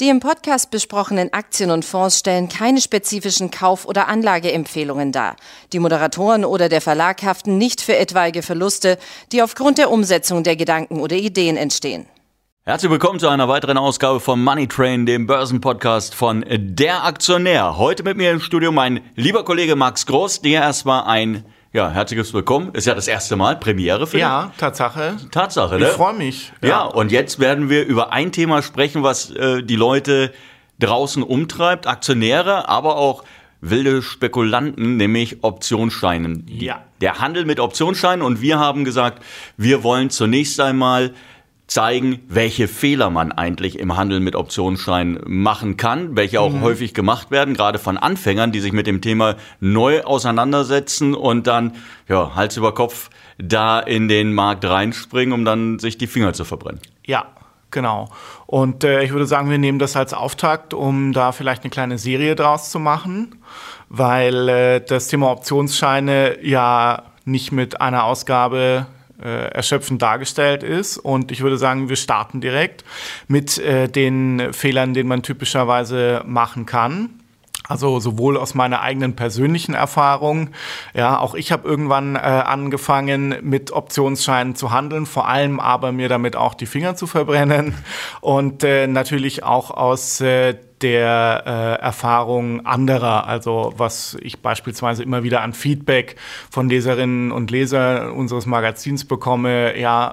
Die im Podcast besprochenen Aktien und Fonds stellen keine spezifischen Kauf- oder Anlageempfehlungen dar. Die Moderatoren oder der Verlag haften nicht für etwaige Verluste, die aufgrund der Umsetzung der Gedanken oder Ideen entstehen. Herzlich willkommen zu einer weiteren Ausgabe von Money Train, dem Börsenpodcast von Der Aktionär. Heute mit mir im Studio mein lieber Kollege Max Groß, der erstmal ein ja, herzliches Willkommen. Ist ja das erste Mal Premiere für Ja, Tatsache. Tatsache, ne? Ich freue mich. Ja. ja. und jetzt werden wir über ein Thema sprechen, was äh, die Leute draußen umtreibt, Aktionäre, aber auch wilde Spekulanten, nämlich Optionsscheinen. Ja. Der Handel mit Optionsscheinen und wir haben gesagt, wir wollen zunächst einmal zeigen, welche Fehler man eigentlich im Handel mit Optionsscheinen machen kann, welche auch mhm. häufig gemacht werden, gerade von Anfängern, die sich mit dem Thema neu auseinandersetzen und dann ja, Hals über Kopf da in den Markt reinspringen, um dann sich die Finger zu verbrennen. Ja, Genau. Und äh, ich würde sagen, wir nehmen das als Auftakt, um da vielleicht eine kleine Serie draus zu machen, weil äh, das Thema Optionsscheine ja nicht mit einer Ausgabe erschöpfend dargestellt ist. Und ich würde sagen, wir starten direkt mit äh, den Fehlern, den man typischerweise machen kann. Also sowohl aus meiner eigenen persönlichen Erfahrung, ja, auch ich habe irgendwann äh, angefangen mit Optionsscheinen zu handeln, vor allem aber mir damit auch die Finger zu verbrennen und äh, natürlich auch aus äh, der äh, Erfahrung anderer, also was ich beispielsweise immer wieder an Feedback von Leserinnen und Lesern unseres Magazins bekomme, ja,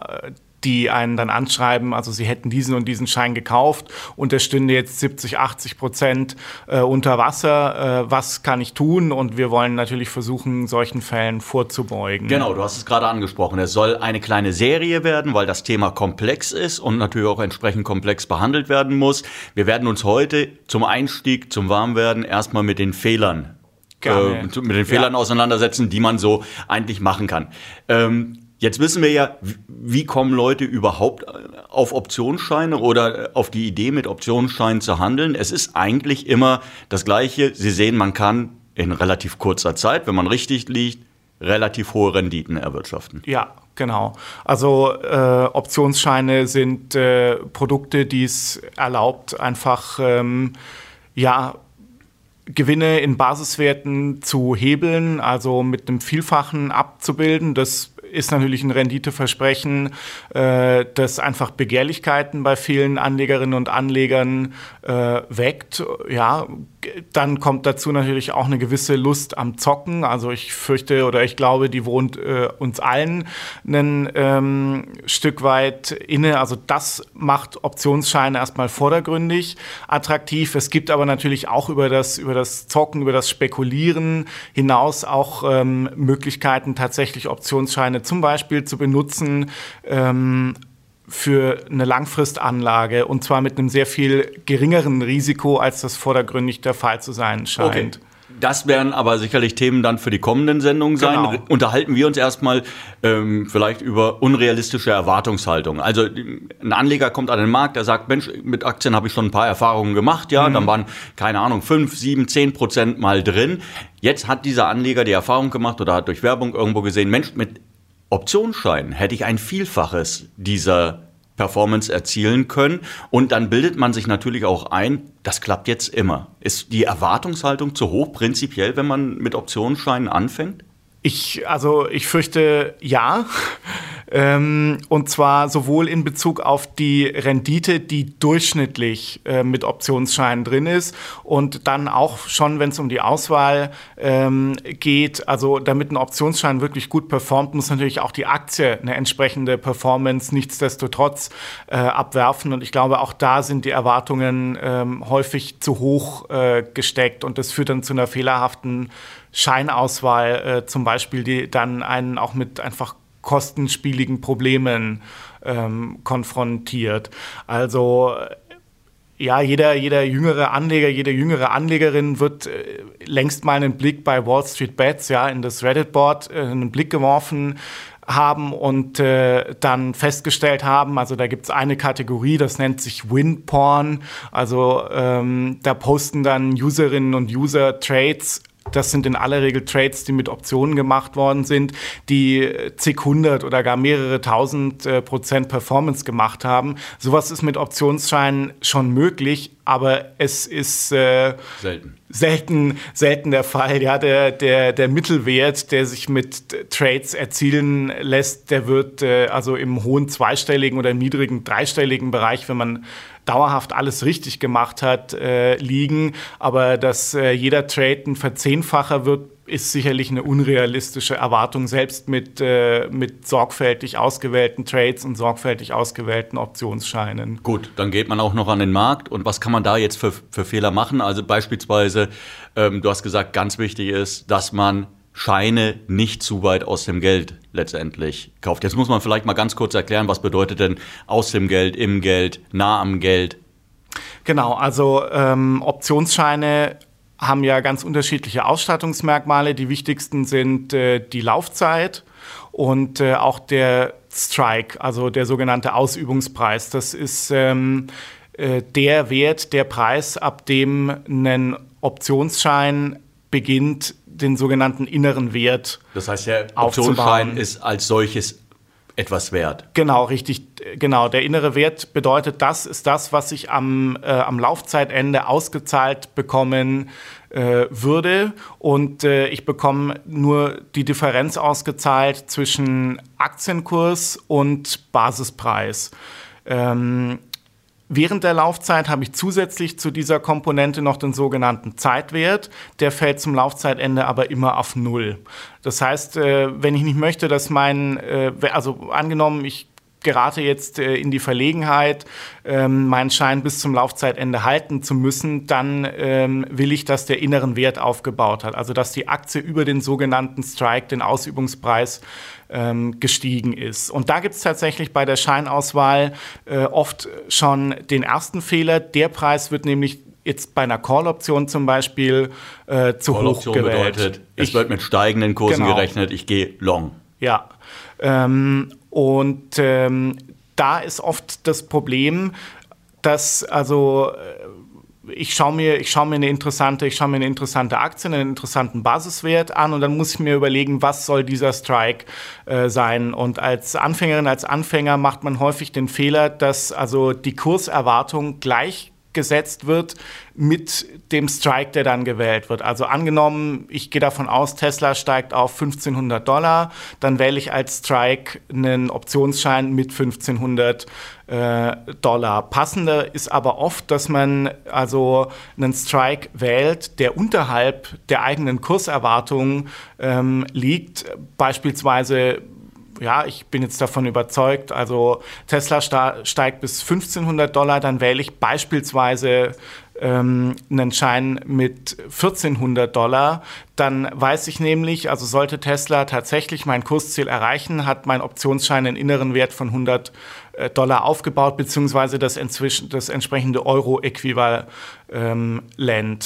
die einen dann anschreiben, also sie hätten diesen und diesen Schein gekauft und der stünde jetzt 70, 80 Prozent äh, unter Wasser. Äh, was kann ich tun? Und wir wollen natürlich versuchen, solchen Fällen vorzubeugen. Genau, du hast es gerade angesprochen. Es soll eine kleine Serie werden, weil das Thema komplex ist und natürlich auch entsprechend komplex behandelt werden muss. Wir werden uns heute zum Einstieg, zum Warmwerden erstmal mit den Fehlern äh, mit den Fehlern ja. auseinandersetzen, die man so eigentlich machen kann. Ähm, Jetzt wissen wir ja, wie kommen Leute überhaupt äh, auf Optionsscheine oder äh, auf die Idee, mit Optionsscheinen zu handeln. Es ist eigentlich immer das Gleiche. Sie sehen, man kann in relativ kurzer Zeit, wenn man richtig liegt, relativ hohe Renditen erwirtschaften. Ja, genau. Also äh, Optionsscheine sind äh, Produkte, die es erlaubt, einfach ähm, ja Gewinne in Basiswerten zu hebeln, also mit einem Vielfachen abzubilden. Das ist natürlich ein Renditeversprechen, äh, das einfach Begehrlichkeiten bei vielen Anlegerinnen und Anlegern äh, weckt. Ja, dann kommt dazu natürlich auch eine gewisse Lust am Zocken. Also ich fürchte oder ich glaube, die wohnt äh, uns allen ein ähm, Stück weit inne. Also das macht Optionsscheine erstmal vordergründig attraktiv. Es gibt aber natürlich auch über das, über das Zocken, über das Spekulieren hinaus auch ähm, Möglichkeiten, tatsächlich Optionsscheine zum Beispiel zu benutzen, ähm, für eine Langfristanlage und zwar mit einem sehr viel geringeren Risiko, als das vordergründig der Fall zu sein scheint. Okay. Das werden aber sicherlich Themen dann für die kommenden Sendungen sein. Genau. Unterhalten wir uns erstmal ähm, vielleicht über unrealistische Erwartungshaltung. Also ein Anleger kommt an den Markt, der sagt, Mensch, mit Aktien habe ich schon ein paar Erfahrungen gemacht, ja, mhm. dann waren, keine Ahnung, fünf, sieben, zehn Prozent mal drin. Jetzt hat dieser Anleger die Erfahrung gemacht oder hat durch Werbung irgendwo gesehen, Mensch, mit Optionsschein hätte ich ein Vielfaches dieser Performance erzielen können. Und dann bildet man sich natürlich auch ein, das klappt jetzt immer. Ist die Erwartungshaltung zu hoch prinzipiell, wenn man mit Optionsscheinen anfängt? Ich, also ich fürchte ja. Ähm, und zwar sowohl in Bezug auf die Rendite, die durchschnittlich äh, mit Optionsscheinen drin ist und dann auch schon, wenn es um die Auswahl ähm, geht. Also damit ein Optionsschein wirklich gut performt, muss natürlich auch die Aktie eine entsprechende Performance nichtsdestotrotz äh, abwerfen. Und ich glaube, auch da sind die Erwartungen ähm, häufig zu hoch äh, gesteckt und das führt dann zu einer fehlerhaften Scheinauswahl, äh, zum Beispiel, die dann einen auch mit einfach kostenspieligen Problemen ähm, konfrontiert. Also ja, jeder, jeder jüngere Anleger, jede jüngere Anlegerin wird äh, längst mal einen Blick bei Wall Street Bets, ja, in das Reddit-Board äh, einen Blick geworfen haben und äh, dann festgestellt haben, also da gibt es eine Kategorie, das nennt sich Win-Porn. Also ähm, da posten dann Userinnen und User Trades das sind in aller Regel Trades, die mit Optionen gemacht worden sind, die zig hundert oder gar mehrere tausend äh, Prozent Performance gemacht haben. Sowas ist mit Optionsscheinen schon möglich, aber es ist äh, selten. selten. Selten der Fall. Ja, der, der, der Mittelwert, der sich mit Trades erzielen lässt, der wird äh, also im hohen zweistelligen oder im niedrigen dreistelligen Bereich, wenn man dauerhaft alles richtig gemacht hat, äh, liegen. Aber dass äh, jeder Trade ein Verzehnfacher wird, ist sicherlich eine unrealistische Erwartung, selbst mit, äh, mit sorgfältig ausgewählten Trades und sorgfältig ausgewählten Optionsscheinen. Gut, dann geht man auch noch an den Markt. Und was kann man da jetzt für, für Fehler machen? Also beispielsweise, ähm, du hast gesagt, ganz wichtig ist, dass man Scheine nicht zu weit aus dem Geld letztendlich kauft. Jetzt muss man vielleicht mal ganz kurz erklären, was bedeutet denn aus dem Geld, im Geld, nah am Geld? Genau, also ähm, Optionsscheine haben ja ganz unterschiedliche Ausstattungsmerkmale. Die wichtigsten sind äh, die Laufzeit und äh, auch der Strike, also der sogenannte Ausübungspreis. Das ist ähm, äh, der Wert, der Preis, ab dem ein Optionsschein beginnt, den sogenannten inneren Wert. Das heißt, der Optionsschein ist als solches etwas wert. Genau, richtig. Genau, der innere Wert bedeutet, das ist das, was ich am, äh, am Laufzeitende ausgezahlt bekommen äh, würde. Und äh, ich bekomme nur die Differenz ausgezahlt zwischen Aktienkurs und Basispreis. Ähm, Während der Laufzeit habe ich zusätzlich zu dieser Komponente noch den sogenannten Zeitwert. Der fällt zum Laufzeitende aber immer auf Null. Das heißt, äh, wenn ich nicht möchte, dass mein, äh, also angenommen, ich gerate jetzt äh, in die Verlegenheit, ähm, meinen Schein bis zum Laufzeitende halten zu müssen, dann ähm, will ich, dass der inneren Wert aufgebaut hat. Also dass die Aktie über den sogenannten Strike, den Ausübungspreis, ähm, gestiegen ist. Und da gibt es tatsächlich bei der Scheinauswahl äh, oft schon den ersten Fehler. Der Preis wird nämlich jetzt bei einer Call-Option zum Beispiel äh, zu hoch gewählt. bedeutet, es ich, wird mit steigenden Kursen genau. gerechnet, ich gehe long. Ja. Ähm, und ähm, da ist oft das Problem, dass also äh, ich schaue mir, ich schaue mir eine interessante, ich schaue mir eine interessante Aktie, einen interessanten Basiswert an und dann muss ich mir überlegen, was soll dieser Strike äh, sein. Und als Anfängerin, als Anfänger macht man häufig den Fehler, dass also die Kurserwartung gleich gesetzt wird mit dem Strike, der dann gewählt wird. Also angenommen, ich gehe davon aus, Tesla steigt auf 1500 Dollar, dann wähle ich als Strike einen Optionsschein mit 1500 äh, Dollar. Passender ist aber oft, dass man also einen Strike wählt, der unterhalb der eigenen Kurserwartungen ähm, liegt, beispielsweise ja, ich bin jetzt davon überzeugt, also Tesla steigt bis 1500 Dollar, dann wähle ich beispielsweise ähm, einen Schein mit 1400 Dollar, dann weiß ich nämlich, also sollte Tesla tatsächlich mein Kursziel erreichen, hat mein Optionsschein einen inneren Wert von 100 äh, Dollar aufgebaut, beziehungsweise das, das entsprechende Euro-Äquivalent. Ähm,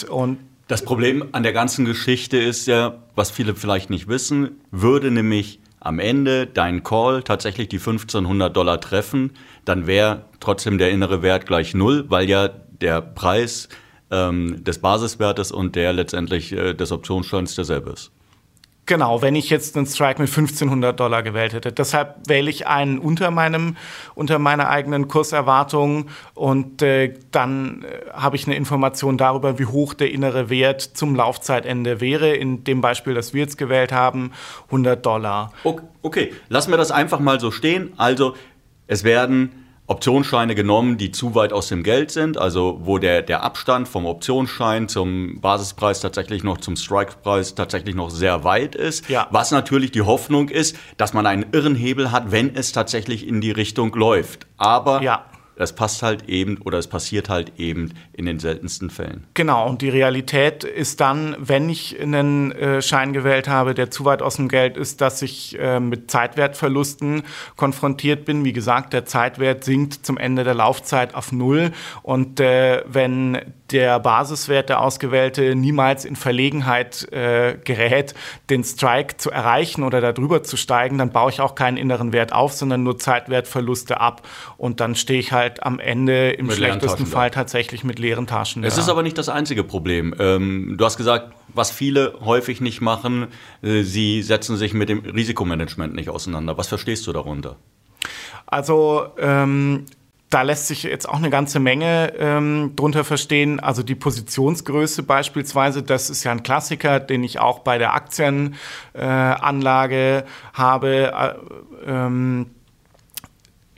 Und das Problem an der ganzen Geschichte ist ja, was viele vielleicht nicht wissen, würde nämlich am Ende dein Call tatsächlich die 1500 Dollar treffen, dann wäre trotzdem der innere Wert gleich null, weil ja der Preis ähm, des Basiswertes und der letztendlich äh, des Optionsscheins derselbe ist. Genau, wenn ich jetzt einen Strike mit 1500 Dollar gewählt hätte. Deshalb wähle ich einen unter meinem, unter meiner eigenen Kurserwartung und äh, dann äh, habe ich eine Information darüber, wie hoch der innere Wert zum Laufzeitende wäre. In dem Beispiel, das wir jetzt gewählt haben, 100 Dollar. Okay, okay. lassen wir das einfach mal so stehen. Also, es werden Optionsscheine genommen, die zu weit aus dem Geld sind, also wo der, der Abstand vom Optionsschein zum Basispreis tatsächlich noch zum Strike-Preis tatsächlich noch sehr weit ist. Ja. Was natürlich die Hoffnung ist, dass man einen irren Hebel hat, wenn es tatsächlich in die Richtung läuft. Aber ja. Das passt halt eben oder es passiert halt eben in den seltensten Fällen. Genau, und die Realität ist dann, wenn ich einen äh, Schein gewählt habe, der zu weit aus dem Geld ist, dass ich äh, mit Zeitwertverlusten konfrontiert bin. Wie gesagt, der Zeitwert sinkt zum Ende der Laufzeit auf Null. Und äh, wenn der Basiswert, der ausgewählte, niemals in Verlegenheit gerät, den Strike zu erreichen oder darüber zu steigen, dann baue ich auch keinen inneren Wert auf, sondern nur Zeitwertverluste ab. Und dann stehe ich halt halt am Ende im mit schlechtesten Fall da. tatsächlich mit leeren Taschen. Es da. ist aber nicht das einzige Problem. Ähm, du hast gesagt, was viele häufig nicht machen, äh, sie setzen sich mit dem Risikomanagement nicht auseinander. Was verstehst du darunter? Also ähm, da lässt sich jetzt auch eine ganze Menge ähm, drunter verstehen. Also die Positionsgröße beispielsweise, das ist ja ein Klassiker, den ich auch bei der Aktienanlage äh, habe. Äh, ähm,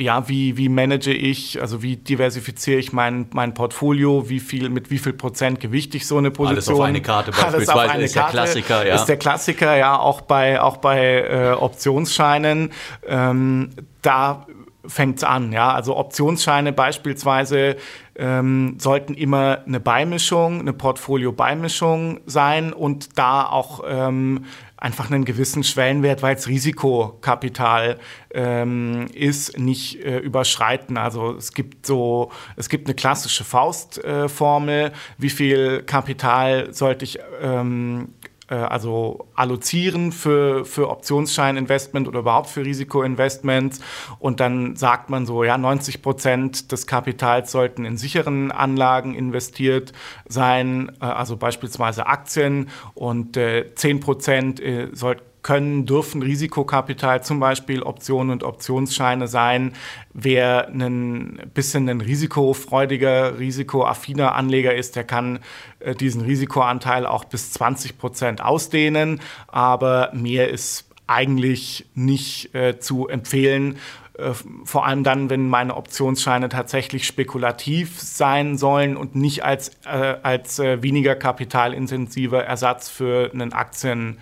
ja, wie, wie manage ich, also wie diversifiziere ich mein, mein Portfolio, wie viel, mit wie viel Prozent gewichte ich so eine Position. Alles auf eine Karte beispielsweise Alles eine ist Karte, der Klassiker, ja. Ist der Klassiker, ja, auch bei, auch bei äh, Optionsscheinen. Ähm, da fängt es an. Ja? Also Optionsscheine beispielsweise ähm, sollten immer eine Beimischung, eine Portfolio-Beimischung sein und da auch ähm, einfach einen gewissen Schwellenwert, weil es Risikokapital ähm, ist, nicht äh, überschreiten. Also es gibt so, es gibt eine klassische Faustformel, äh, wie viel Kapital sollte ich ähm, äh, also allozieren für, für Optionsscheininvestment oder überhaupt für Risikoinvestments. Und dann sagt man so, ja, 90 Prozent des Kapitals sollten in sicheren Anlagen investiert sein, äh, also beispielsweise Aktien und 10 Prozent sollten können, dürfen Risikokapital, zum Beispiel Optionen und Optionsscheine sein. Wer ein bisschen ein risikofreudiger, risikoaffiner Anleger ist, der kann äh, diesen Risikoanteil auch bis 20 Prozent ausdehnen. Aber mehr ist eigentlich nicht äh, zu empfehlen. Äh, vor allem dann, wenn meine Optionsscheine tatsächlich spekulativ sein sollen und nicht als, äh, als äh, weniger kapitalintensiver Ersatz für einen Aktien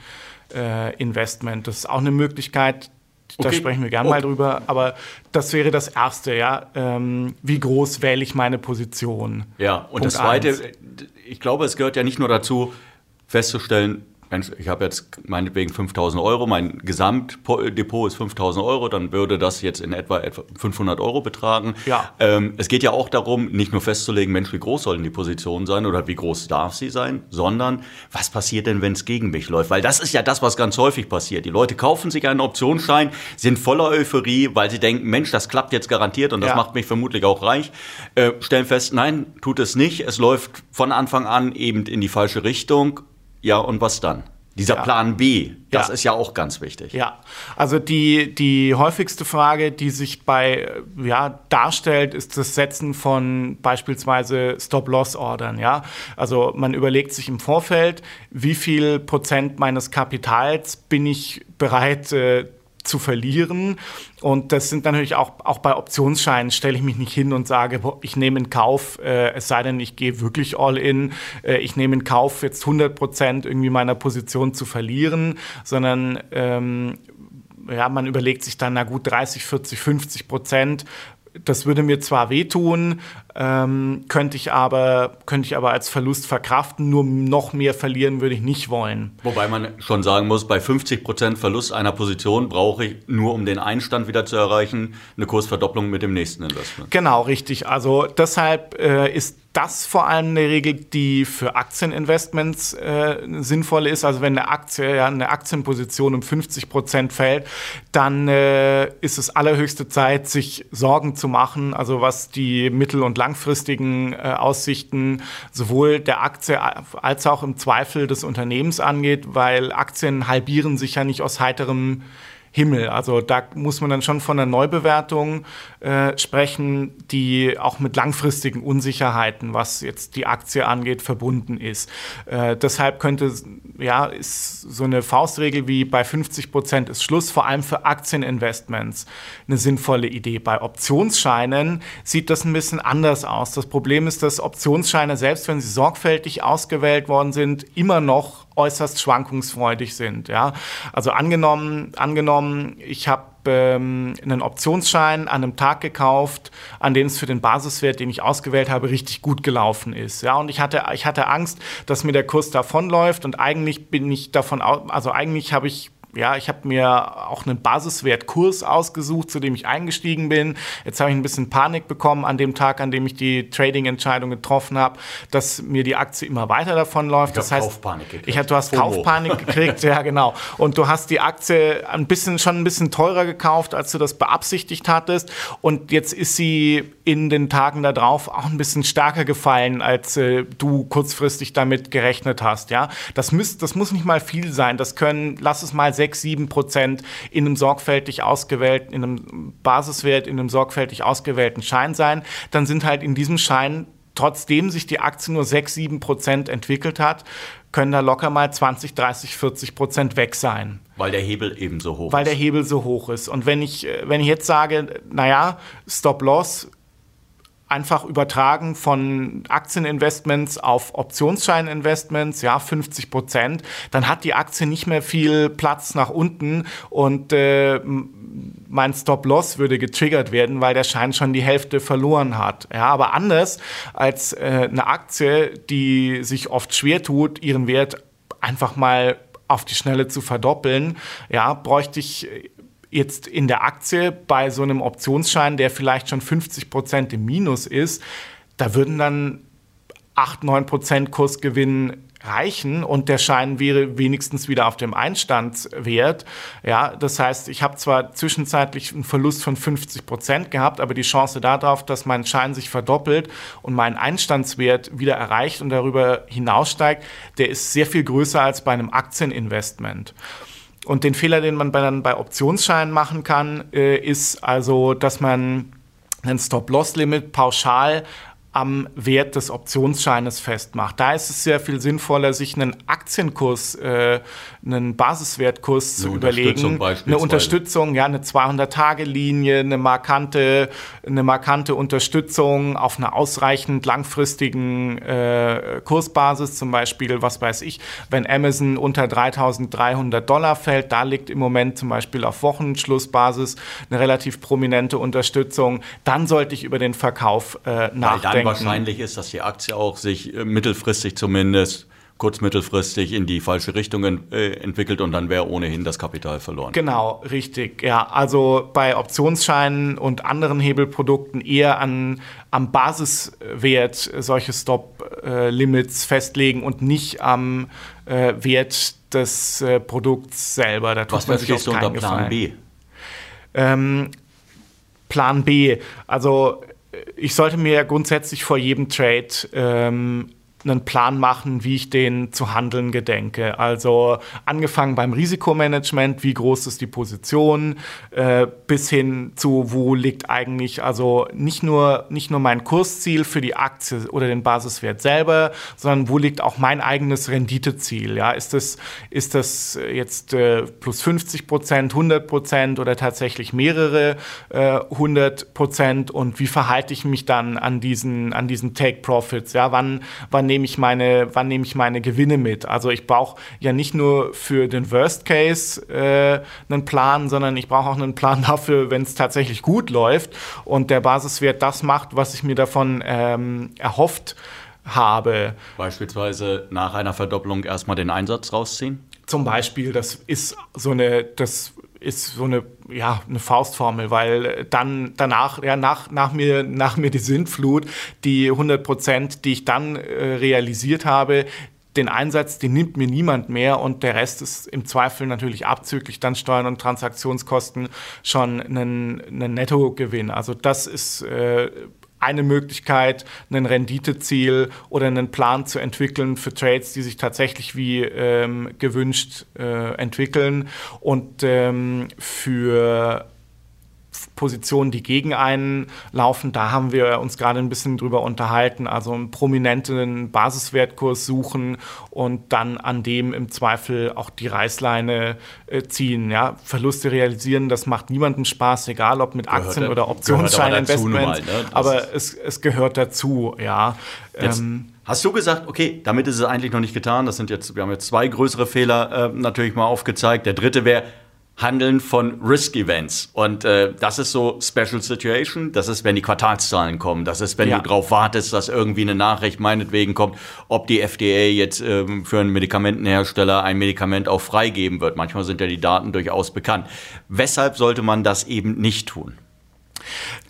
äh, Investment. Das ist auch eine Möglichkeit, da okay. sprechen wir gerne oh. mal drüber. Aber das wäre das Erste, ja. Ähm, wie groß wähle ich meine Position? Ja, und Punkt das Zweite, eins. ich glaube, es gehört ja nicht nur dazu, festzustellen, ich habe jetzt meinetwegen 5000 Euro, mein Gesamtdepot ist 5000 Euro, dann würde das jetzt in etwa, etwa 500 Euro betragen. Ja. Ähm, es geht ja auch darum, nicht nur festzulegen, Mensch, wie groß sollen die Positionen sein oder wie groß darf sie sein, sondern was passiert denn, wenn es gegen mich läuft? Weil das ist ja das, was ganz häufig passiert. Die Leute kaufen sich einen Optionsschein, sind voller Euphorie, weil sie denken, Mensch, das klappt jetzt garantiert und das ja. macht mich vermutlich auch reich. Äh, stellen fest, nein, tut es nicht. Es läuft von Anfang an eben in die falsche Richtung ja, und was dann? Dieser ja. Plan B, das ja. ist ja auch ganz wichtig. Ja, also die, die häufigste Frage, die sich bei, ja, darstellt, ist das Setzen von beispielsweise Stop-Loss-Ordern. Ja? Also man überlegt sich im Vorfeld, wie viel Prozent meines Kapitals bin ich bereit äh, zu verlieren. Und das sind natürlich auch, auch bei Optionsscheinen, stelle ich mich nicht hin und sage, ich nehme in Kauf, äh, es sei denn, ich gehe wirklich all in, äh, ich nehme in Kauf, jetzt 100 Prozent irgendwie meiner Position zu verlieren, sondern ähm, ja, man überlegt sich dann, na gut, 30, 40, 50 Prozent das würde mir zwar wehtun, ähm, könnte, ich aber, könnte ich aber als Verlust verkraften, nur noch mehr verlieren würde ich nicht wollen. Wobei man schon sagen muss, bei 50% Verlust einer Position brauche ich nur, um den Einstand wieder zu erreichen, eine Kursverdopplung mit dem nächsten Investment. Genau, richtig. Also deshalb äh, ist das vor allem eine Regel, die für Aktieninvestments äh, sinnvoll ist. Also wenn eine Aktie, ja, eine Aktienposition um 50 Prozent fällt, dann äh, ist es allerhöchste Zeit, sich Sorgen zu machen. Also was die mittel- und langfristigen äh, Aussichten sowohl der Aktie als auch im Zweifel des Unternehmens angeht, weil Aktien halbieren sich ja nicht aus heiterem Himmel. Also da muss man dann schon von einer Neubewertung äh, sprechen, die auch mit langfristigen Unsicherheiten, was jetzt die Aktie angeht, verbunden ist. Äh, deshalb könnte, ja, ist so eine Faustregel wie bei 50 Prozent ist Schluss, vor allem für Aktieninvestments eine sinnvolle Idee. Bei Optionsscheinen sieht das ein bisschen anders aus. Das Problem ist, dass Optionsscheine, selbst wenn sie sorgfältig ausgewählt worden sind, immer noch äußerst schwankungsfreudig sind. Ja? Also angenommen, angenommen ich habe ähm, einen Optionsschein an einem Tag gekauft, an dem es für den Basiswert, den ich ausgewählt habe, richtig gut gelaufen ist. Ja, und ich hatte, ich hatte Angst, dass mir der Kurs davonläuft und eigentlich bin ich davon, also eigentlich habe ich ja, ich habe mir auch einen Basiswertkurs ausgesucht, zu dem ich eingestiegen bin. Jetzt habe ich ein bisschen Panik bekommen an dem Tag, an dem ich die Trading-Entscheidung getroffen habe, dass mir die Aktie immer weiter davonläuft. Ich das heißt, Kaufpanik gekriegt. Ich, du hast Fomo. Kaufpanik gekriegt, ja genau. Und du hast die Aktie ein bisschen schon ein bisschen teurer gekauft, als du das beabsichtigt hattest. Und jetzt ist sie in den Tagen darauf auch ein bisschen stärker gefallen, als äh, du kurzfristig damit gerechnet hast. Ja, das, müß, das muss nicht mal viel sein. Das können, lass es mal sechs, sieben Prozent in einem sorgfältig ausgewählten, in einem Basiswert, in einem sorgfältig ausgewählten Schein sein. Dann sind halt in diesem Schein trotzdem sich die Aktie nur 6, 7 Prozent entwickelt hat, können da locker mal 20, 30, 40 Prozent weg sein. Weil der Hebel eben so hoch Weil ist. Weil der Hebel so hoch ist. Und wenn ich, äh, wenn ich jetzt sage, naja, Stop-Loss einfach übertragen von Aktieninvestments auf Optionsscheininvestments, ja, 50 Prozent, dann hat die Aktie nicht mehr viel Platz nach unten und äh, mein Stop-Loss würde getriggert werden, weil der Schein schon die Hälfte verloren hat. Ja, aber anders als äh, eine Aktie, die sich oft schwer tut, ihren Wert einfach mal auf die Schnelle zu verdoppeln, ja, bräuchte ich jetzt in der Aktie bei so einem Optionsschein, der vielleicht schon 50 Prozent im Minus ist, da würden dann 8, 9 Prozent Kursgewinn reichen und der Schein wäre wenigstens wieder auf dem Einstandswert. Ja, das heißt, ich habe zwar zwischenzeitlich einen Verlust von 50 Prozent gehabt, aber die Chance darauf, dass mein Schein sich verdoppelt und mein Einstandswert wieder erreicht und darüber hinaussteigt, der ist sehr viel größer als bei einem Aktieninvestment. Und den Fehler, den man bei, dann bei Optionsscheinen machen kann, äh, ist also, dass man ein Stop-Loss-Limit pauschal am Wert des Optionsscheines festmacht. Da ist es sehr viel sinnvoller, sich einen Aktienkurs, äh, einen Basiswertkurs eine zu überlegen. Eine Unterstützung, ja, eine 200-Tage-Linie, eine markante, eine markante Unterstützung auf einer ausreichend langfristigen äh, Kursbasis, zum Beispiel, was weiß ich, wenn Amazon unter 3.300 Dollar fällt, da liegt im Moment zum Beispiel auf Wochenschlussbasis eine relativ prominente Unterstützung, dann sollte ich über den Verkauf äh, nachdenken dann wahrscheinlich ist, dass die Aktie auch sich äh, mittelfristig zumindest kurzmittelfristig in die falsche Richtung äh, entwickelt und dann wäre ohnehin das Kapital verloren. Genau, richtig. Ja, also bei Optionsscheinen und anderen Hebelprodukten eher an, am Basiswert solche Stop-Limits festlegen und nicht am äh, Wert des äh, Produkts selber. Da Was verstehst du unter Plan B? Ähm, Plan B. Also ich sollte mir grundsätzlich vor jedem Trade ähm, einen Plan machen, wie ich den zu handeln gedenke. Also angefangen beim Risikomanagement, wie groß ist die Position, äh, bis hin zu, wo liegt eigentlich, also nicht nur, nicht nur mein Kursziel für die Aktie oder den Basiswert selber, sondern wo liegt auch mein eigenes Renditeziel. Ja? Ist, das, ist das jetzt äh, plus 50 Prozent, 100 Prozent oder tatsächlich mehrere äh, 100 Prozent und wie verhalte ich mich dann an diesen, an diesen Take Profits? Ja? Wann, wann nehme ich meine, wann nehme ich meine Gewinne mit? Also ich brauche ja nicht nur für den Worst Case äh, einen Plan, sondern ich brauche auch einen Plan dafür, wenn es tatsächlich gut läuft und der Basiswert das macht, was ich mir davon ähm, erhofft habe. Beispielsweise nach einer Verdopplung erstmal den Einsatz rausziehen? Zum Beispiel, das ist so eine, das ist so eine, ja, eine Faustformel, weil dann danach, ja, nach, nach, mir, nach mir die Sintflut, die 100 Prozent, die ich dann äh, realisiert habe, den Einsatz, den nimmt mir niemand mehr und der Rest ist im Zweifel natürlich abzüglich dann Steuern und Transaktionskosten schon ein, ein Nettogewinn. Also das ist äh, eine Möglichkeit, ein Renditeziel oder einen Plan zu entwickeln für Trades, die sich tatsächlich wie ähm, gewünscht äh, entwickeln. Und ähm, für Positionen, die gegen einen laufen. Da haben wir uns gerade ein bisschen drüber unterhalten. Also einen prominenten Basiswertkurs suchen und dann an dem im Zweifel auch die Reißleine äh, ziehen. Ja? Verluste realisieren, das macht niemandem Spaß, egal ob mit Aktien gehört, oder Optionsscheininvestments. Aber, ne? aber es, es gehört dazu, ja. Ähm, Hast du gesagt, okay, damit ist es eigentlich noch nicht getan. Das sind jetzt, wir haben jetzt zwei größere Fehler äh, natürlich mal aufgezeigt. Der dritte wäre, Handeln von Risk Events. Und äh, das ist so Special Situation. Das ist, wenn die Quartalszahlen kommen. Das ist, wenn ja. du darauf wartest, dass irgendwie eine Nachricht meinetwegen kommt, ob die FDA jetzt ähm, für einen Medikamentenhersteller ein Medikament auch freigeben wird. Manchmal sind ja die Daten durchaus bekannt. Weshalb sollte man das eben nicht tun?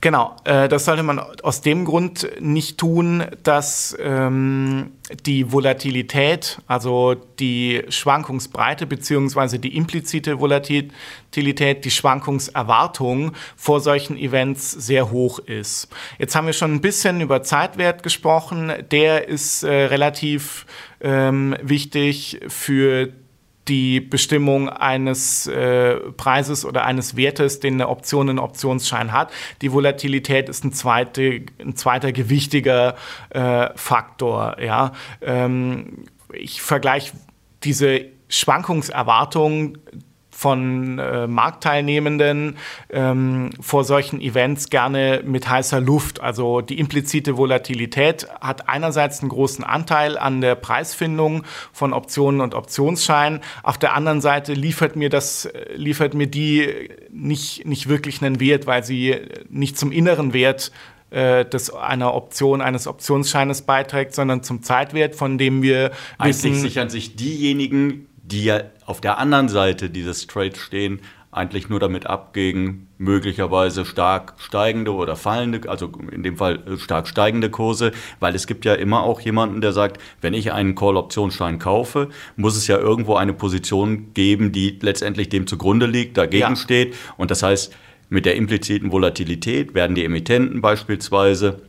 Genau, äh, das sollte man aus dem Grund nicht tun, dass ähm, die Volatilität, also die Schwankungsbreite beziehungsweise die implizite Volatilität, die Schwankungserwartung vor solchen Events sehr hoch ist. Jetzt haben wir schon ein bisschen über Zeitwert gesprochen. Der ist äh, relativ ähm, wichtig für die Bestimmung eines äh, Preises oder eines Wertes, den eine Option einen Optionsschein hat. Die Volatilität ist ein, zweite, ein zweiter gewichtiger äh, Faktor. Ja? Ähm, ich vergleiche diese Schwankungserwartung von äh, Marktteilnehmenden ähm, vor solchen Events gerne mit heißer Luft. Also die implizite Volatilität hat einerseits einen großen Anteil an der Preisfindung von Optionen und Optionsscheinen. Auf der anderen Seite liefert mir das, liefert mir die nicht, nicht wirklich einen Wert, weil sie nicht zum inneren Wert äh, des einer Option eines Optionsscheines beiträgt, sondern zum Zeitwert, von dem wir Eigentlich wissen, sichern sich diejenigen, die ja auf der anderen Seite dieses Trades stehen, eigentlich nur damit ab, gegen möglicherweise stark steigende oder fallende, also in dem Fall stark steigende Kurse, weil es gibt ja immer auch jemanden, der sagt, wenn ich einen Call-Optionsschein kaufe, muss es ja irgendwo eine Position geben, die letztendlich dem zugrunde liegt, dagegen ja. steht. Und das heißt, mit der impliziten Volatilität werden die Emittenten beispielsweise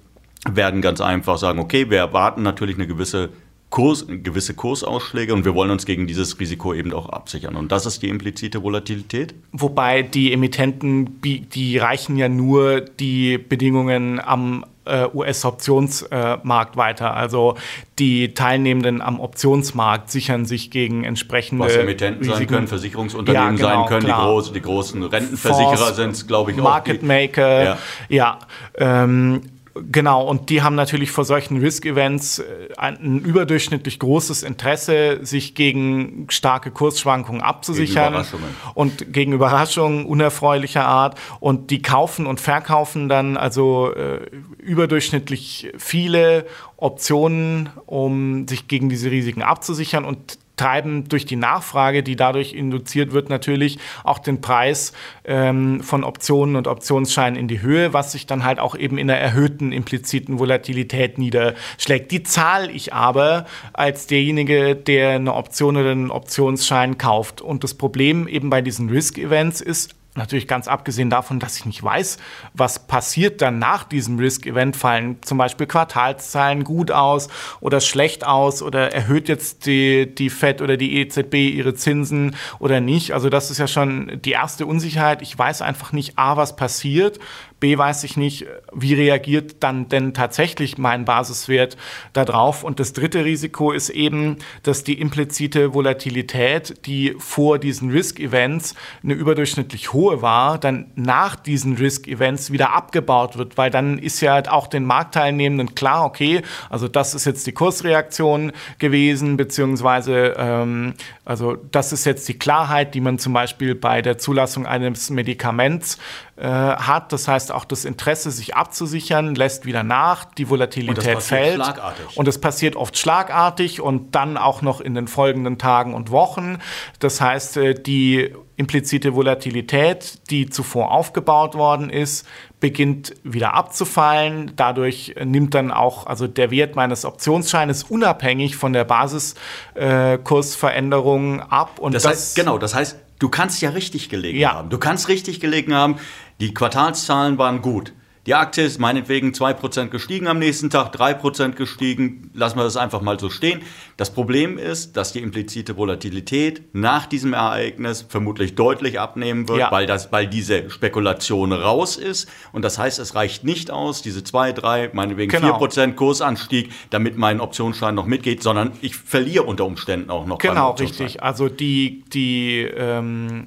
werden ganz einfach sagen, okay, wir erwarten natürlich eine gewisse Kurs, gewisse Kursausschläge und wir wollen uns gegen dieses Risiko eben auch absichern. Und das ist die implizite Volatilität. Wobei die Emittenten, die reichen ja nur die Bedingungen am äh, US-Optionsmarkt äh, weiter. Also die Teilnehmenden am Optionsmarkt sichern sich gegen entsprechende Was Emittenten Risiken. sein können, Versicherungsunternehmen ja, genau, sein können, die, groß, die, großen Rentenversicherer sind, glaube ich, auch. Market Maker, ja. ja ähm, Genau, und die haben natürlich vor solchen Risk-Events äh, ein überdurchschnittlich großes Interesse, sich gegen starke Kursschwankungen abzusichern. Gegen Überraschungen. Und gegen Überraschungen unerfreulicher Art. Und die kaufen und verkaufen dann also äh, überdurchschnittlich viele Optionen, um sich gegen diese Risiken abzusichern. Und treiben durch die Nachfrage, die dadurch induziert wird, natürlich auch den Preis ähm, von Optionen und Optionsscheinen in die Höhe, was sich dann halt auch eben in einer erhöhten impliziten Volatilität niederschlägt. Die zahle ich aber als derjenige, der eine Option oder einen Optionsschein kauft. Und das Problem eben bei diesen Risk-Events ist Natürlich ganz abgesehen davon, dass ich nicht weiß, was passiert dann nach diesem Risk-Event, fallen zum Beispiel Quartalszahlen gut aus oder schlecht aus oder erhöht jetzt die, die FED oder die EZB ihre Zinsen oder nicht. Also das ist ja schon die erste Unsicherheit. Ich weiß einfach nicht, a, was passiert, B weiß ich nicht, wie reagiert dann denn tatsächlich mein Basiswert darauf. Und das dritte Risiko ist eben, dass die implizite Volatilität, die vor diesen Risk-Events eine überdurchschnittlich hohe war, dann nach diesen Risk-Events wieder abgebaut wird, weil dann ist ja halt auch den Marktteilnehmenden klar, okay, also das ist jetzt die Kursreaktion gewesen, beziehungsweise ähm, also das ist jetzt die Klarheit, die man zum Beispiel bei der Zulassung eines Medikaments äh, hat. Das heißt, auch das Interesse, sich abzusichern, lässt wieder nach, die Volatilität und fällt. Schlagartig. Und es passiert oft schlagartig und dann auch noch in den folgenden Tagen und Wochen. Das heißt, äh, die implizite Volatilität, die zuvor aufgebaut worden ist, beginnt wieder abzufallen. Dadurch nimmt dann auch also der Wert meines Optionsscheines unabhängig von der Basiskursveränderung äh, ab. Und das, das heißt, genau, das heißt, du kannst ja richtig gelegen ja. haben. Du kannst richtig gelegen haben. Die Quartalszahlen waren gut. Die Aktie ist meinetwegen 2% gestiegen am nächsten Tag, 3% gestiegen. Lassen wir das einfach mal so stehen. Das Problem ist, dass die implizite Volatilität nach diesem Ereignis vermutlich deutlich abnehmen wird, ja. weil, das, weil diese Spekulation raus ist. Und das heißt, es reicht nicht aus, diese 2, 3, meinetwegen genau. 4% Kursanstieg, damit mein Optionsschein noch mitgeht, sondern ich verliere unter Umständen auch noch. Genau, richtig. Also die, die, ähm,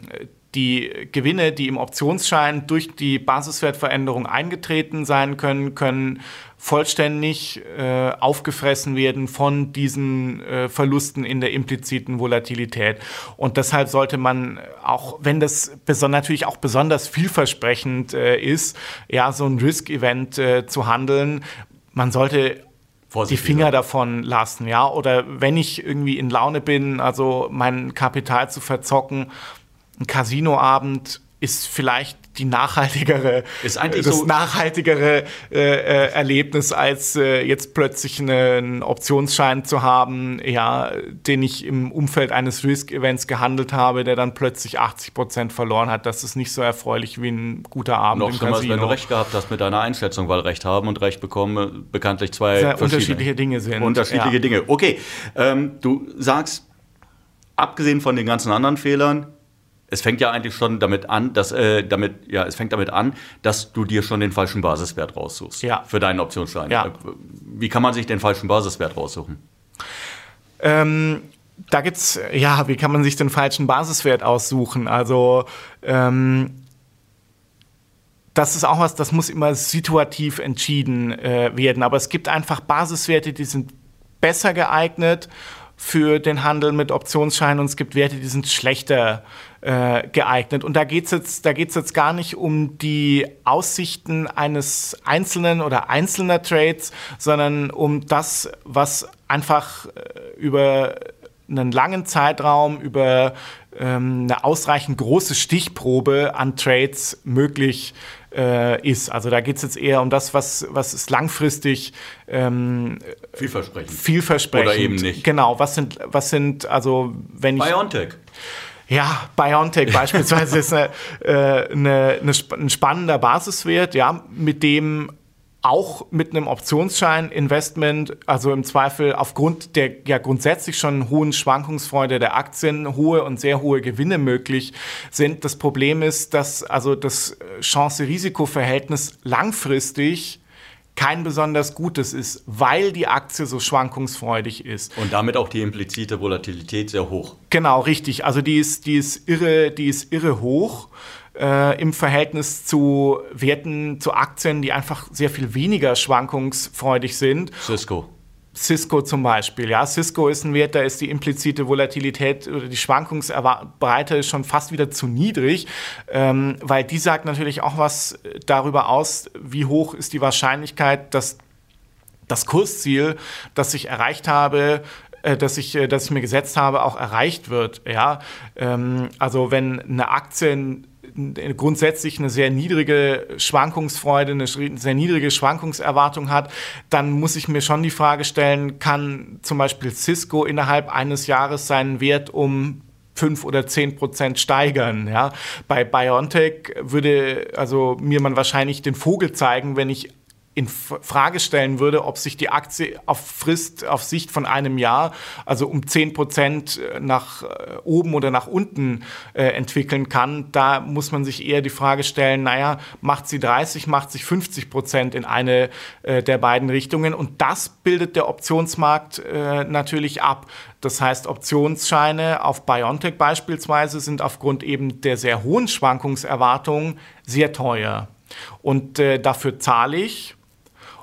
die Gewinne, die im Optionsschein durch die Basiswertveränderung eingetreten sein können, können vollständig äh, aufgefressen werden von diesen äh, Verlusten in der impliziten Volatilität. Und deshalb sollte man auch, wenn das natürlich auch besonders vielversprechend äh, ist, ja, so ein Risk-Event äh, zu handeln, man sollte die Finger davon lassen, ja. Oder wenn ich irgendwie in Laune bin, also mein Kapital zu verzocken, ein Casinoabend ist vielleicht die nachhaltigere, ist eigentlich das so nachhaltigere äh, äh, Erlebnis, als äh, jetzt plötzlich einen Optionsschein zu haben, ja, den ich im Umfeld eines Risk-Events gehandelt habe, der dann plötzlich 80 Prozent verloren hat. Das ist nicht so erfreulich wie ein guter Abend Noch im schlimmer, Casino. wenn du recht gehabt hast mit deiner Einschätzung, weil Recht haben und Recht bekommen bekanntlich zwei Sehr unterschiedliche Dinge sind. Unterschiedliche ja. Dinge. Okay, ähm, du sagst, abgesehen von den ganzen anderen Fehlern, es fängt ja eigentlich schon damit an, dass äh, damit ja es fängt damit an, dass du dir schon den falschen Basiswert raussuchst ja. für deinen Optionsschein. Ja. Äh, wie kann man sich den falschen Basiswert raussuchen? Ähm, da gibt's ja, wie kann man sich den falschen Basiswert aussuchen? Also ähm, das ist auch was, das muss immer situativ entschieden äh, werden. Aber es gibt einfach Basiswerte, die sind besser geeignet für den Handel mit Optionsscheinen und es gibt Werte, die sind schlechter äh, geeignet. Und da geht es jetzt, jetzt gar nicht um die Aussichten eines einzelnen oder einzelner Trades, sondern um das, was einfach äh, über einen langen Zeitraum, über ähm, eine ausreichend große Stichprobe an Trades möglich äh, ist. Also da geht es jetzt eher um das, was, was ist langfristig ähm, vielversprechend. vielversprechend. Oder eben nicht. Genau, was sind, was sind, also wenn ich. Biontech. Ja, Biontech beispielsweise ist eine, äh, eine, eine, ein spannender Basiswert, ja, mit dem auch mit einem Optionsschein-Investment, also im Zweifel aufgrund der ja grundsätzlich schon hohen Schwankungsfreude der Aktien, hohe und sehr hohe Gewinne möglich sind. Das Problem ist, dass also das Chance-Risiko-Verhältnis langfristig kein besonders gutes ist, weil die Aktie so schwankungsfreudig ist. Und damit auch die implizite Volatilität sehr hoch. Genau, richtig. Also die ist, die ist irre, die ist irre hoch äh, im Verhältnis zu Werten, zu Aktien, die einfach sehr viel weniger schwankungsfreudig sind. Cisco. Cisco zum Beispiel, ja. Cisco ist ein Wert, da ist die implizite Volatilität oder die Schwankungsbreite schon fast wieder zu niedrig, ähm, weil die sagt natürlich auch was darüber aus, wie hoch ist die Wahrscheinlichkeit, dass das Kursziel, das ich erreicht habe, äh, das ich, äh, das ich mir gesetzt habe, auch erreicht wird. Ja? Ähm, also wenn eine Aktie grundsätzlich eine sehr niedrige Schwankungsfreude, eine sehr niedrige Schwankungserwartung hat, dann muss ich mir schon die Frage stellen, kann zum Beispiel Cisco innerhalb eines Jahres seinen Wert um 5 oder 10 Prozent steigern. Ja. Bei BioNTech würde also mir man wahrscheinlich den Vogel zeigen, wenn ich in Frage stellen würde, ob sich die Aktie auf Frist, auf Sicht von einem Jahr, also um 10 Prozent äh, nach äh, oben oder nach unten äh, entwickeln kann. Da muss man sich eher die Frage stellen, naja, macht sie 30, macht sich 50 Prozent in eine äh, der beiden Richtungen. Und das bildet der Optionsmarkt äh, natürlich ab. Das heißt, Optionsscheine auf Biontech beispielsweise sind aufgrund eben der sehr hohen Schwankungserwartungen sehr teuer. Und äh, dafür zahle ich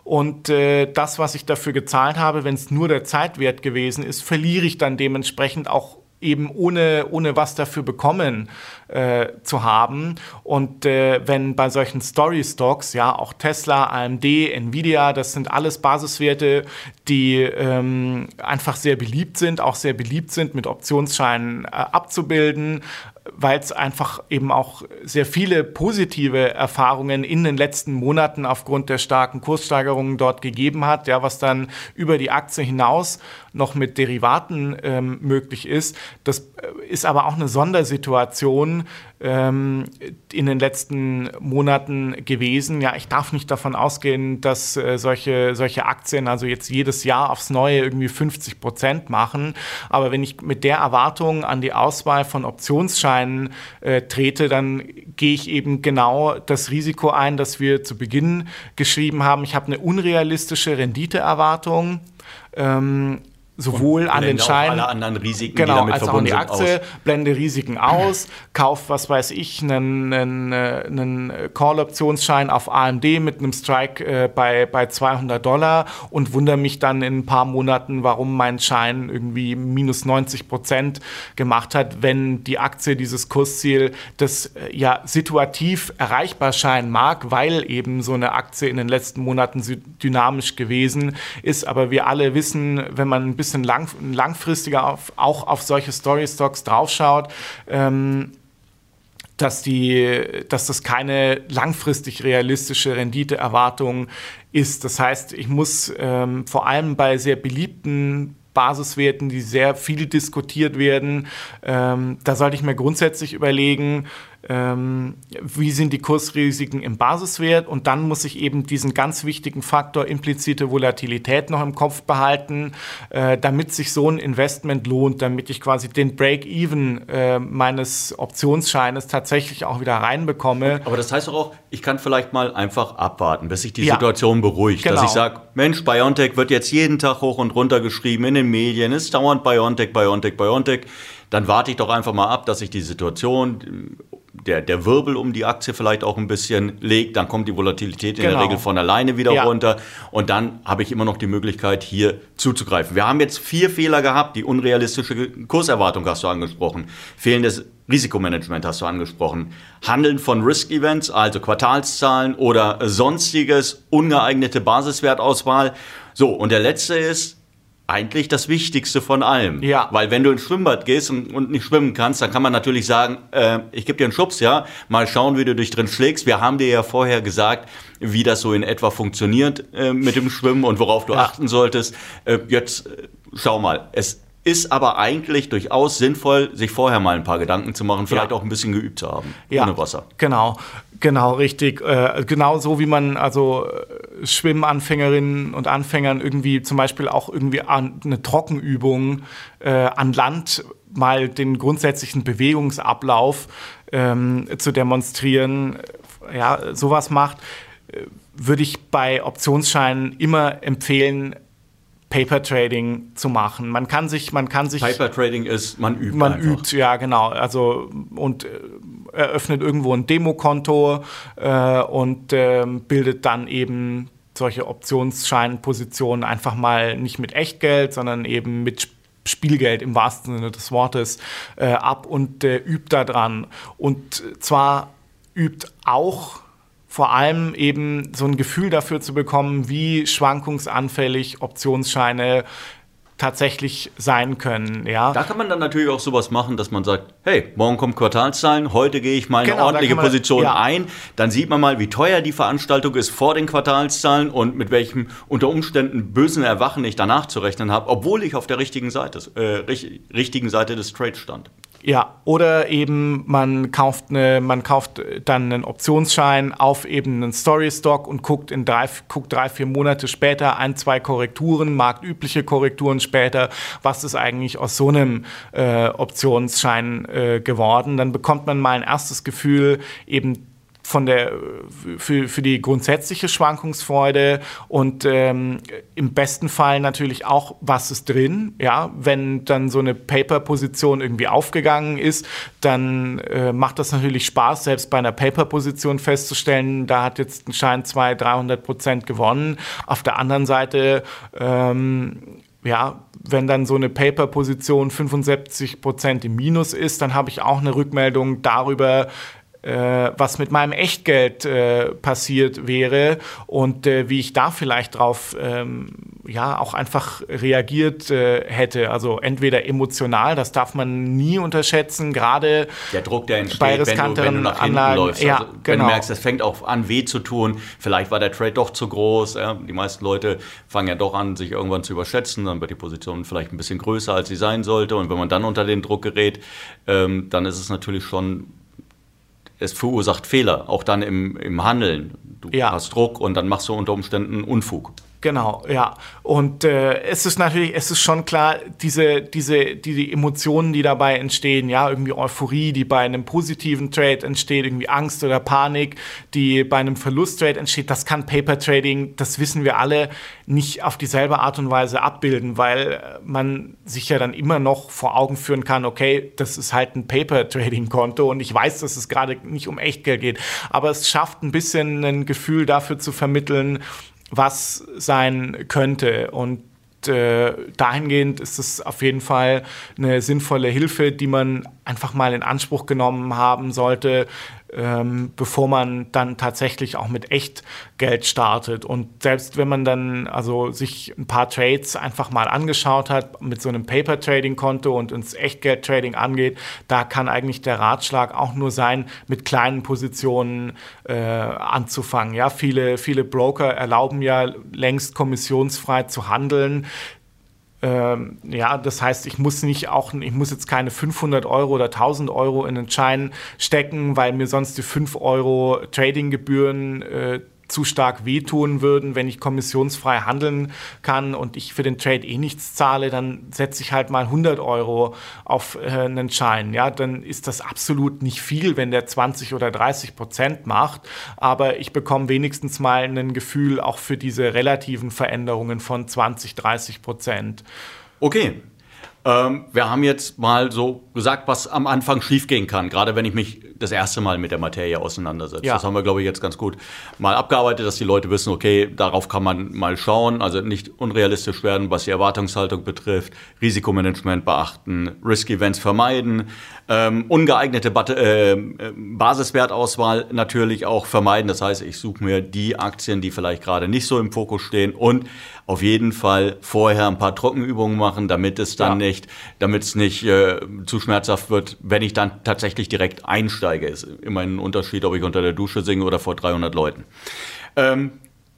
und äh, das, was ich dafür gezahlt habe, wenn es nur der Zeitwert gewesen ist, verliere ich dann dementsprechend auch eben ohne, ohne was dafür bekommen äh, zu haben. Und äh, wenn bei solchen Story-Stocks, ja, auch Tesla, AMD, Nvidia, das sind alles Basiswerte, die ähm, einfach sehr beliebt sind, auch sehr beliebt sind, mit Optionsscheinen äh, abzubilden, weil es einfach eben auch sehr viele positive Erfahrungen in den letzten Monaten aufgrund der starken Kurssteigerungen dort gegeben hat, ja, was dann über die Aktie hinaus noch mit Derivaten ähm, möglich ist. Das äh, ist aber auch eine Sondersituation, ähm, in den letzten Monaten gewesen. Ja, ich darf nicht davon ausgehen, dass äh, solche, solche Aktien also jetzt jedes Jahr aufs Neue irgendwie 50 Prozent machen. Aber wenn ich mit der Erwartung an die Auswahl von Optionsscheinen äh, trete, dann gehe ich eben genau das Risiko ein, das wir zu Beginn geschrieben haben. Ich habe eine unrealistische Renditeerwartung. Ähm, sowohl an den Scheinen, alle anderen Risiken, genau, als auch an die Aktie, aus. blende Risiken aus, kauf, was weiß ich, einen, einen, einen Call-Optionsschein auf AMD mit einem Strike äh, bei, bei 200 Dollar und wundere mich dann in ein paar Monaten, warum mein Schein irgendwie minus 90 Prozent gemacht hat, wenn die Aktie dieses Kursziel, das äh, ja situativ erreichbar scheinen mag, weil eben so eine Aktie in den letzten Monaten dynamisch gewesen ist, aber wir alle wissen, wenn man ein bisschen bisschen lang, langfristiger auf, auch auf solche Story-Stocks draufschaut, ähm, dass, die, dass das keine langfristig realistische Renditeerwartung ist. Das heißt, ich muss ähm, vor allem bei sehr beliebten Basiswerten, die sehr viel diskutiert werden. Ähm, da sollte ich mir grundsätzlich überlegen, ähm, wie sind die Kursrisiken im Basiswert und dann muss ich eben diesen ganz wichtigen Faktor implizite Volatilität noch im Kopf behalten, äh, damit sich so ein Investment lohnt, damit ich quasi den Break-Even äh, meines Optionsscheines tatsächlich auch wieder reinbekomme. Aber das heißt doch auch, ich kann vielleicht mal einfach abwarten, bis sich die ja, Situation beruhigt, genau. dass ich sage, Mensch, BioNTech wird jetzt jeden Tag hoch und runter geschrieben in den Medien, ist dauernd BioNTech, BioNTech, BioNTech dann warte ich doch einfach mal ab, dass sich die Situation der, der Wirbel um die Aktie vielleicht auch ein bisschen legt, dann kommt die Volatilität in genau. der Regel von alleine wieder ja. runter und dann habe ich immer noch die Möglichkeit, hier zuzugreifen. Wir haben jetzt vier Fehler gehabt, die unrealistische Kurserwartung hast du angesprochen, fehlendes Risikomanagement hast du angesprochen, Handeln von Risk-Events, also Quartalszahlen oder sonstiges, ungeeignete Basiswertauswahl. So, und der letzte ist, eigentlich das Wichtigste von allem. Ja. Weil wenn du ins Schwimmbad gehst und, und nicht schwimmen kannst, dann kann man natürlich sagen, äh, ich gebe dir einen Schubs, ja, mal schauen, wie du dich drin schlägst. Wir haben dir ja vorher gesagt, wie das so in etwa funktioniert äh, mit dem Schwimmen und worauf du ja. achten solltest. Äh, jetzt äh, schau mal, es ist aber eigentlich durchaus sinnvoll, sich vorher mal ein paar Gedanken zu machen, vielleicht ja. auch ein bisschen geübt zu haben, ja, ohne Wasser. Genau, genau, richtig. Äh, genau so wie man also äh, Schwimmanfängerinnen und Anfängern irgendwie zum Beispiel auch irgendwie eine Trockenübung äh, an Land mal den grundsätzlichen Bewegungsablauf ähm, zu demonstrieren, ja, sowas macht, äh, würde ich bei Optionsscheinen immer empfehlen, Paper Trading zu machen. Man kann sich, man kann sich. Paper Trading ist, man übt. Man einfach. übt, ja, genau. Also und äh, eröffnet irgendwo ein Demokonto äh, und äh, bildet dann eben solche Optionsscheinpositionen einfach mal nicht mit Echtgeld, sondern eben mit Spielgeld im wahrsten Sinne des Wortes äh, ab und äh, übt da dran. Und zwar übt auch vor allem eben so ein Gefühl dafür zu bekommen, wie schwankungsanfällig Optionsscheine tatsächlich sein können. Ja. Da kann man dann natürlich auch sowas machen, dass man sagt, hey, morgen kommen Quartalszahlen, heute gehe ich mal eine genau, ordentliche man, Position ja. ein. Dann sieht man mal, wie teuer die Veranstaltung ist vor den Quartalszahlen und mit welchem unter Umständen bösen Erwachen ich danach zu rechnen habe, obwohl ich auf der richtigen Seite, äh, richtigen Seite des Trades stand. Ja, oder eben man kauft, eine, man kauft dann einen Optionsschein auf eben einen Story-Stock und guckt, in drei, guckt drei, vier Monate später ein, zwei Korrekturen, marktübliche Korrekturen später, was ist eigentlich aus so einem äh, Optionsschein äh, geworden. Dann bekommt man mal ein erstes Gefühl eben von der, für, für die grundsätzliche Schwankungsfreude und ähm, im besten Fall natürlich auch, was ist drin. Ja, wenn dann so eine Paper-Position irgendwie aufgegangen ist, dann äh, macht das natürlich Spaß, selbst bei einer Paper-Position festzustellen, da hat jetzt ein Schein 200, 300 Prozent gewonnen. Auf der anderen Seite, ähm, ja, wenn dann so eine Paper-Position 75 Prozent im Minus ist, dann habe ich auch eine Rückmeldung darüber, was mit meinem Echtgeld äh, passiert wäre und äh, wie ich da vielleicht drauf ähm, ja auch einfach reagiert äh, hätte. Also entweder emotional, das darf man nie unterschätzen, gerade der Druck, der entsteht, bei riskanteren wenn du, wenn du nach Anlagen. läufst. Ja, also, genau. Wenn du genau. merkst, es fängt auch an weh zu tun, vielleicht war der Trade doch zu groß. Ja? Die meisten Leute fangen ja doch an, sich irgendwann zu überschätzen, dann wird die Position vielleicht ein bisschen größer, als sie sein sollte. Und wenn man dann unter den Druck gerät, ähm, dann ist es natürlich schon es verursacht Fehler, auch dann im, im Handeln. Du ja. hast Druck und dann machst du unter Umständen Unfug. Genau, ja. Und äh, es ist natürlich, es ist schon klar, diese, diese, die, die Emotionen, die dabei entstehen, ja, irgendwie Euphorie, die bei einem positiven Trade entsteht, irgendwie Angst oder Panik, die bei einem Verlusttrade entsteht, das kann Paper Trading, das wissen wir alle, nicht auf dieselbe Art und Weise abbilden, weil man sich ja dann immer noch vor Augen führen kann, okay, das ist halt ein Paper Trading Konto und ich weiß, dass es gerade nicht um Echtgeld geht, aber es schafft ein bisschen ein Gefühl dafür zu vermitteln, was sein könnte. Und äh, dahingehend ist es auf jeden Fall eine sinnvolle Hilfe, die man einfach mal in Anspruch genommen haben sollte, ähm, bevor man dann tatsächlich auch mit Echtgeld startet. Und selbst wenn man dann also sich ein paar Trades einfach mal angeschaut hat mit so einem Paper-Trading-Konto und ins Echtgeld-Trading angeht, da kann eigentlich der Ratschlag auch nur sein, mit kleinen Positionen äh, anzufangen. Ja, viele, viele Broker erlauben ja längst kommissionsfrei zu handeln. Ähm, ja, das heißt, ich muss nicht auch, ich muss jetzt keine 500 Euro oder 1000 Euro in den Schein stecken, weil mir sonst die 5 Euro Tradinggebühren äh, zu stark wehtun würden, wenn ich kommissionsfrei handeln kann und ich für den Trade eh nichts zahle, dann setze ich halt mal 100 Euro auf äh, einen Schein. Ja, dann ist das absolut nicht viel, wenn der 20 oder 30 Prozent macht, aber ich bekomme wenigstens mal ein Gefühl auch für diese relativen Veränderungen von 20, 30 Prozent. Okay, ähm, wir haben jetzt mal so gesagt, was am Anfang schiefgehen kann, gerade wenn ich mich das erste Mal mit der Materie auseinandersetze. Ja. Das haben wir, glaube ich, jetzt ganz gut mal abgearbeitet, dass die Leute wissen, okay, darauf kann man mal schauen, also nicht unrealistisch werden, was die Erwartungshaltung betrifft, Risikomanagement beachten, Risk-Events vermeiden, ähm, ungeeignete Bat äh, Basiswertauswahl natürlich auch vermeiden. Das heißt, ich suche mir die Aktien, die vielleicht gerade nicht so im Fokus stehen und auf jeden Fall vorher ein paar Trockenübungen machen, damit es dann ja. nicht, damit es nicht äh, zu schmerzhaft wird, wenn ich dann tatsächlich direkt einsteige. Ist immerhin ein Unterschied, ob ich unter der Dusche singe oder vor 300 Leuten. Ähm,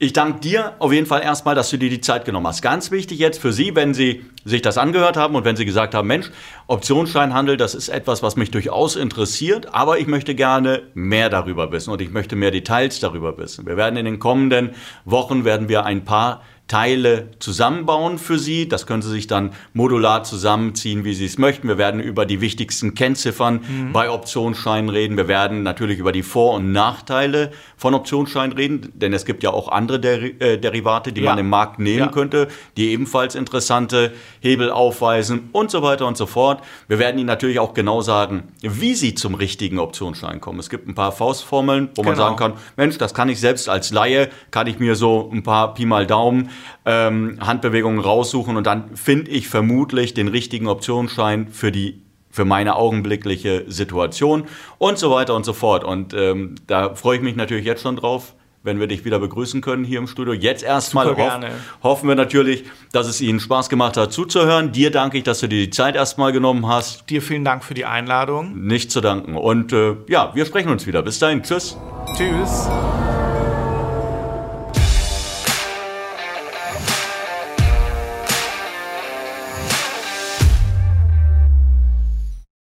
ich danke dir auf jeden Fall erstmal, dass du dir die Zeit genommen hast. Ganz wichtig jetzt für Sie, wenn Sie sich das angehört haben und wenn Sie gesagt haben, Mensch, Optionsscheinhandel, das ist etwas, was mich durchaus interessiert, aber ich möchte gerne mehr darüber wissen und ich möchte mehr Details darüber wissen. Wir werden in den kommenden Wochen werden wir ein paar Teile zusammenbauen für Sie. Das können Sie sich dann modular zusammenziehen, wie Sie es möchten. Wir werden über die wichtigsten Kennziffern mhm. bei Optionsscheinen reden. Wir werden natürlich über die Vor- und Nachteile von Optionsscheinen reden, denn es gibt ja auch andere Deri äh, Derivate, die ja. man im Markt nehmen ja. könnte, die ebenfalls interessante Hebel aufweisen und so weiter und so fort. Wir werden Ihnen natürlich auch genau sagen, wie Sie zum richtigen Optionsschein kommen. Es gibt ein paar Faustformeln, wo genau. man sagen kann, Mensch, das kann ich selbst als Laie, kann ich mir so ein paar Pi mal Daumen ähm, Handbewegungen raussuchen und dann finde ich vermutlich den richtigen Optionsschein für die für meine augenblickliche Situation und so weiter und so fort. Und ähm, da freue ich mich natürlich jetzt schon drauf, wenn wir dich wieder begrüßen können hier im Studio. Jetzt erstmal hoff, hoffen wir natürlich, dass es Ihnen Spaß gemacht hat zuzuhören. Dir danke ich, dass du dir die Zeit erstmal genommen hast. Dir vielen Dank für die Einladung. Nicht zu danken. Und äh, ja, wir sprechen uns wieder. Bis dahin. Tschüss. Tschüss.